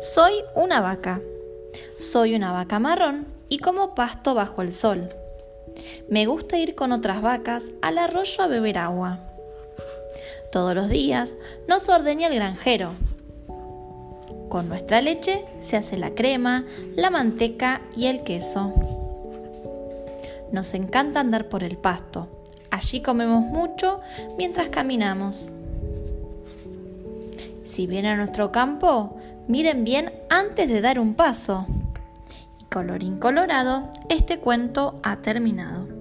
Soy una vaca. Soy una vaca marrón y como pasto bajo el sol. Me gusta ir con otras vacas al arroyo a beber agua. Todos los días nos ordeña el granjero. Con nuestra leche se hace la crema, la manteca y el queso. Nos encanta andar por el pasto. Allí comemos mucho mientras caminamos. Si vienen a nuestro campo, miren bien antes de dar un paso. Y colorín colorado, este cuento ha terminado.